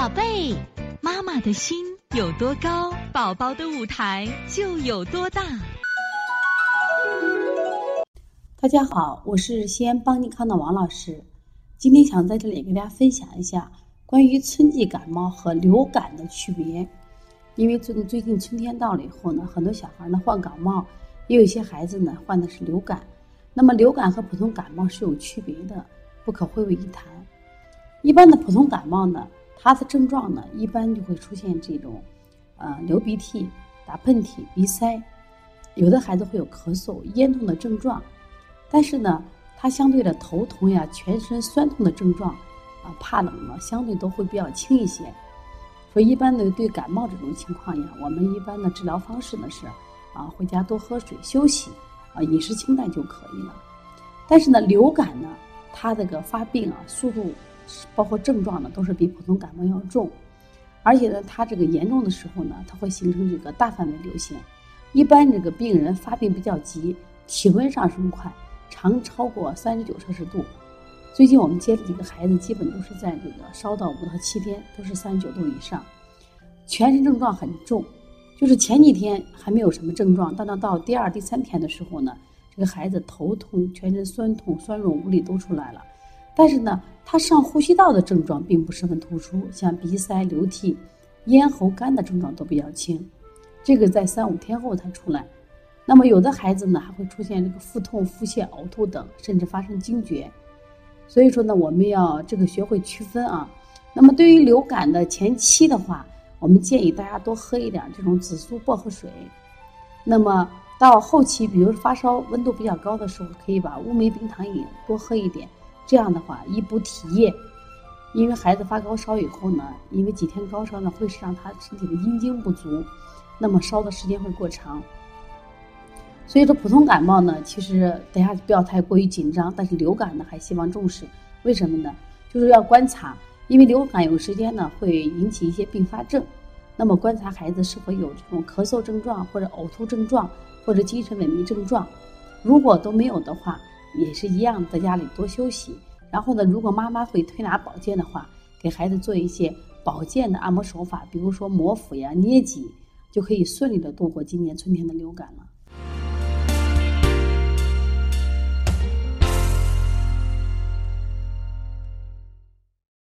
宝贝，妈妈的心有多高，宝宝的舞台就有多大。大家好，我是西安邦尼康的王老师。今天想在这里给大家分享一下关于春季感冒和流感的区别。因为最最近春天到了以后呢，很多小孩呢患感冒，也有一些孩子呢患的是流感。那么流感和普通感冒是有区别的，不可混为一谈。一般的普通感冒呢。它的症状呢，一般就会出现这种，呃，流鼻涕、打喷嚏、鼻塞，有的孩子会有咳嗽、咽痛的症状，但是呢，它相对的头痛呀、全身酸痛的症状，啊，怕冷呢，相对都会比较轻一些。所以，一般的对感冒这种情况呀，我们一般的治疗方式呢是，啊，回家多喝水、休息，啊，饮食清淡就可以了。但是呢，流感呢，它这个发病啊，速度。包括症状呢，都是比普通感冒要重，而且呢，它这个严重的时候呢，它会形成这个大范围流行。一般这个病人发病比较急，体温上升快，常超过三十九摄氏度。最近我们接的几个孩子，基本都是在这个烧到五到七天，都是三十九度以上，全身症状很重。就是前几天还没有什么症状，但到到第二、第三天的时候呢，这个孩子头痛、全身酸痛、酸软无力都出来了。但是呢，他上呼吸道的症状并不十分突出，像鼻塞、流涕、咽喉干的症状都比较轻，这个在三五天后才出来。那么有的孩子呢，还会出现这个腹痛、腹泻、呕吐等，甚至发生惊厥。所以说呢，我们要这个学会区分啊。那么对于流感的前期的话，我们建议大家多喝一点这种紫苏薄荷水。那么到后期，比如发烧、温度比较高的时候，可以把乌梅冰糖饮多喝一点。这样的话，一补体液，因为孩子发高烧以后呢，因为几天高烧呢，会是让他身体的阴经不足，那么烧的时间会过长。所以说，普通感冒呢，其实大家不要太过于紧张，但是流感呢，还希望重视。为什么呢？就是要观察，因为流感有时间呢会引起一些并发症，那么观察孩子是否有这种咳嗽症状，或者呕吐症状，或者精神萎靡症状，如果都没有的话。也是一样，在家里多休息。然后呢，如果妈妈会推拿保健的话，给孩子做一些保健的按摩手法，比如说摩腹呀、捏脊，就可以顺利的度过今年春天的流感了。